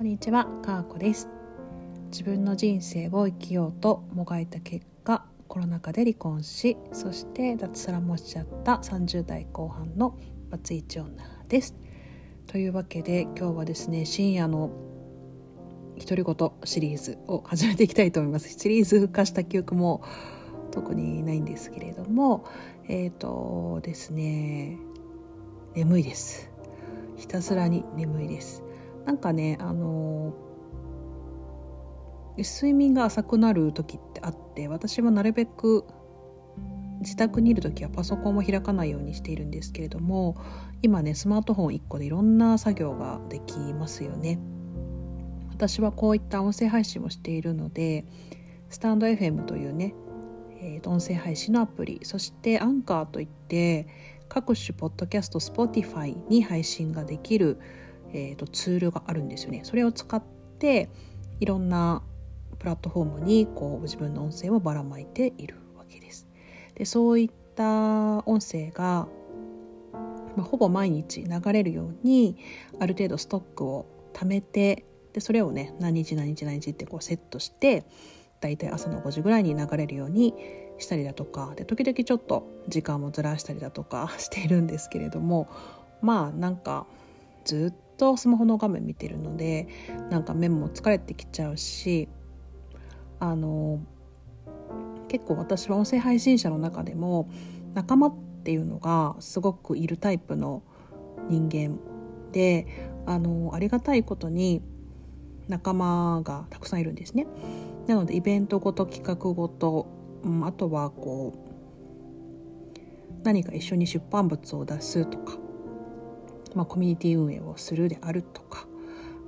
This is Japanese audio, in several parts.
こんにちは、かーこです。自分の人生を生きようともがいた結果、コロナ禍で離婚し、そして脱サラもしちゃった30代後半のバツイチ女です。というわけで今日はですね、深夜の独り言シリーズを始めていきたいと思います。シリーズ化した記憶も特にないんですけれども、えっ、ー、とですね、眠いです。ひたすらに眠いです。なんかねあの睡眠が浅くなる時ってあって私はなるべく自宅にいる時はパソコンも開かないようにしているんですけれども今ねスマートフォン1個でいろんな作業ができますよね。私はこういった音声配信をしているのでスタンド FM というね、えー、音声配信のアプリそしてアンカーといって各種ポッドキャスト Spotify に配信ができるえーと、ツールがあるんですよね。それを使っていろんなプラットフォームにこう自分の音声をばらまいているわけです。でそういった音声が、まあ、ほぼ毎日流れるようにある程度ストックを貯めてでそれをね何日何日何日ってこうセットしてだいたい朝の5時ぐらいに流れるようにしたりだとかで時々ちょっと時間をずらしたりだとか しているんですけれどもまあなんかずっとスマホの画面見てるのでなんか目も疲れてきちゃうしあの結構私は音声配信者の中でも仲間っていうのがすごくいるタイプの人間であのありがたいことに仲間がたくさんいるんですね。なのでイベントごと企画ごと、うん、あとはこう何か一緒に出版物を出すとかまあ、コミュニティ運営をするであるとか、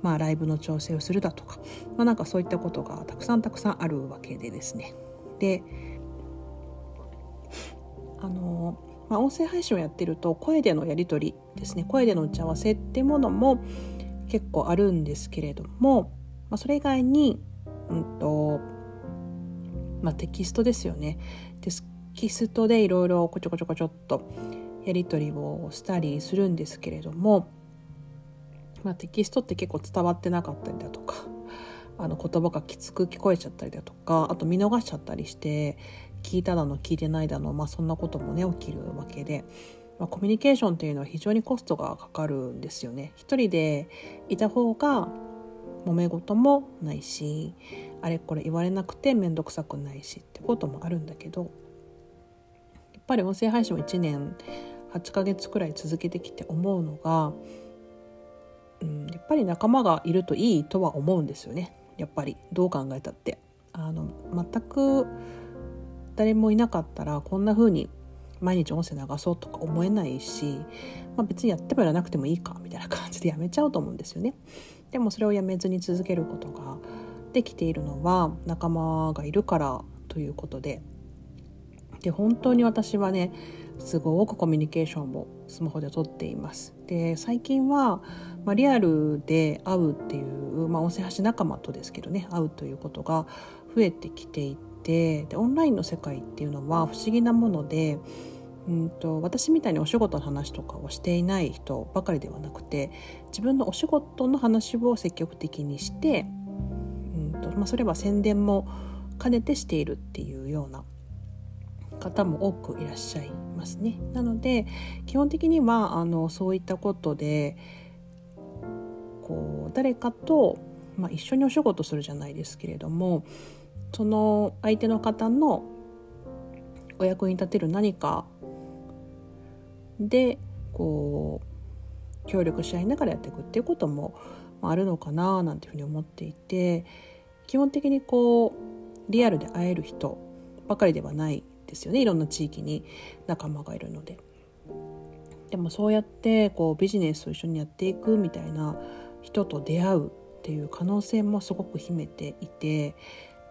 まあ、ライブの調整をするだとか、まあ、なんかそういったことがたくさんたくさんあるわけでですね。であの、まあ、音声配信をやってると声でのやり取りですね声での打ち合わせってものも結構あるんですけれども、まあ、それ以外に、うんとまあ、テキストですよね。テキストでいろいろこちょこちょこちょっとやり取りをしたりするんですけれども、まあ、テキストって結構伝わってなかったりだとかあの言葉がきつく聞こえちゃったりだとかあと見逃しちゃったりして聞いただの聞いてないだの、まあ、そんなこともね起きるわけで、まあ、コミュニケーションっていうのは非常にコストがかかるんですよね。一人でいた方が揉め事もないしあれこれ言われなくて面倒くさくないしってこともあるんだけどやっぱり音声配信を1年8ヶ月くらい続けてきて思うのが、うん、やっぱり仲間がいるといいとは思うんですよねやっぱりどう考えたって。あの全く誰もいなかったらこんな風に毎日音声流そうとか思えないし、まあ、別にやってもやらなくてもいいかみたいな感じでやめちゃうと思うんですよね。でもそれをやめずに続けることができているのは仲間がいるからということでで本当に私はねすごくコミュニケーションをスマホで撮っています。で最近は、まあ、リアルで会うっていう、まあ、音声発信仲間とですけどね会うということが増えてきていてでオンラインの世界っていうのは不思議なもので。うんと私みたいにお仕事の話とかをしていない人ばかりではなくて自分のお仕事の話を積極的にして、うんとまあ、それは宣伝も兼ねてしているっていうような方も多くいらっしゃいますね。なので基本的にはあのそういったことでこう誰かと、まあ、一緒にお仕事するじゃないですけれどもその相手の方のお役に立てる何かでこう協力し合いながらやっていくっていうこともあるのかななんていうふうに思っていて基本的にこうリアルで会える人ばかりではないですよねいろんな地域に仲間がいるので。でもそうやってこうビジネスを一緒にやっていくみたいな人と出会うっていう可能性もすごく秘めていて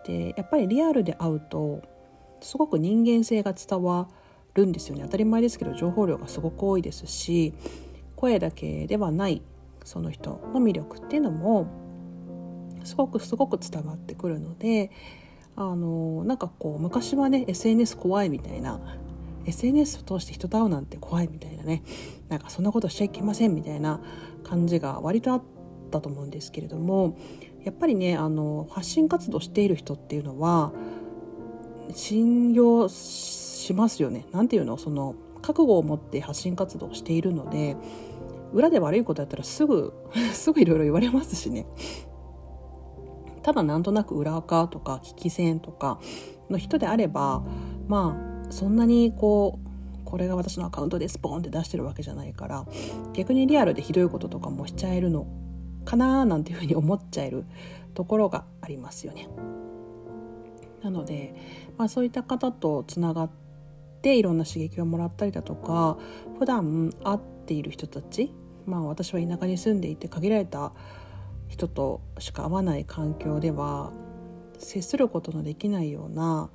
でやっぱりリアルで会うとすごく人間性が伝わるんですよね当たり前ですけど情報量がすごく多いですし声だけではないその人の魅力っていうのもすごくすごく伝わってくるのであのなんかこう昔はね SNS 怖いみたいな SNS を通して人と会うなんて怖いみたいなねなんかそんなことしちゃいけませんみたいな感じが割とあったと思うんですけれどもやっぱりねあの発信活動している人っていうのは信用しますよね。なんていうの？その覚悟を持って発信活動をしているので裏で悪いことやったらすぐ すぐいろいろ言われますしね。ただなんとなく裏垢とか聞き戦とかの人であればまあそんなにこうこれが私のアカウントですポンって出してるわけじゃないから逆にリアルでひどいこととかもしちゃえるのかななんていうふうに思っちゃえるところがありますよね。なので、まあ、そういった方とつながっていろんな刺激をもらったりだとか普段会っている人たちまあ私は田舎に住んでいて限られた人としか会わない環境では接することのできないような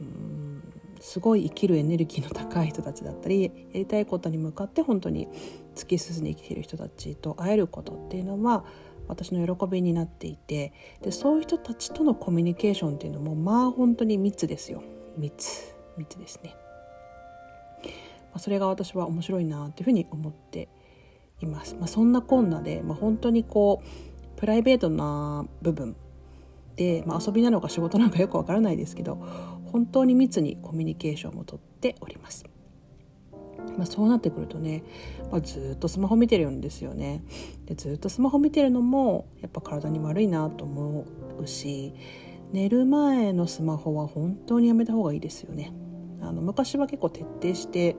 うんすごい生きるエネルギーの高い人たちだったりやりたいことに向かって本当に突き進んで生きている人たちと会えることっていうのは私の喜びになっていてでそういう人たちとのコミュニケーションっていうのもまあ本当に密ですよ密密ですね。それが私は面白いなっていうふうに思っています。まあ、そんなこんなで、まあ、本当にこうプライベートな部分で、まあ、遊びなのか仕事なのかよくわからないですけど本当に密にコミュニケーションもとっております。まあ、そうなってくるとね、まあ、ずっとスマホ見てるんですよねでずっとスマホ見てるのもやっぱ体に悪いなと思うし寝る前のスマホは本当にやめた方がいいですよねあの昔は結構徹底して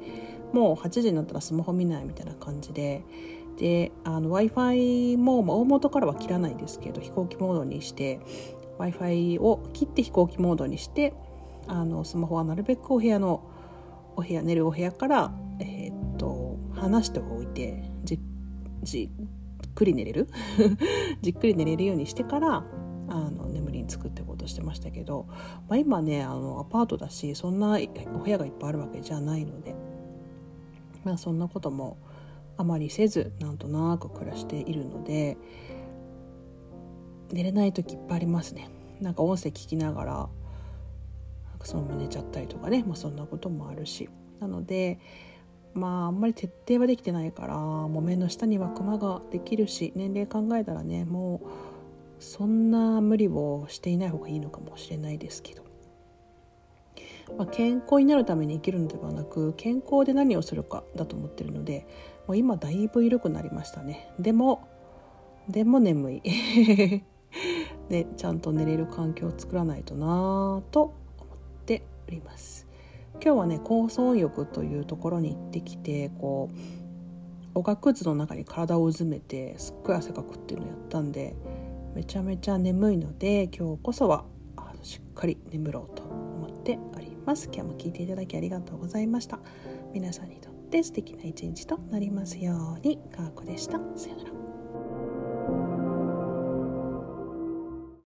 もう8時になったらスマホ見ないみたいな感じでで w i f i も、まあ、大元からは切らないですけど飛行機モードにして w i f i を切って飛行機モードにしてあのスマホはなるべくお部屋のお部屋寝るお部屋から、えー、っと離しておいてじじっくり寝れる？じっくり寝れるようにしてからあの眠りにつくってことしてましたけど、まあ、今ねあのアパートだしそんなお部屋がいっぱいあるわけじゃないので、まあ、そんなこともあまりせずなんとなく暮らしているので寝れない時いっぱいありますね。なんか音声聞きながらそのまま寝ちゃったりとかね、まあ、そんなこともあるし。なのでまああんまり徹底はできてないから木綿の下にはクマができるし年齢考えたらねもうそんな無理をしていない方がいいのかもしれないですけど、まあ、健康になるために生きるのではなく健康で何をするかだと思ってるのでもう今だいぶ緩くなりましたね。でもでも眠い。で ちゃんと寝れる環境を作らないとなぁと思っております。今日はね高層浴というところに行ってきてこうおがくずの中に体をうずめてすっごい汗かくっていうのをやったんでめちゃめちゃ眠いので今日こそはしっかり眠ろうと思っております。今日も聞いていただきありがとうございました。皆さんにって素敵な一日となりますように。かーこでした。さよなら。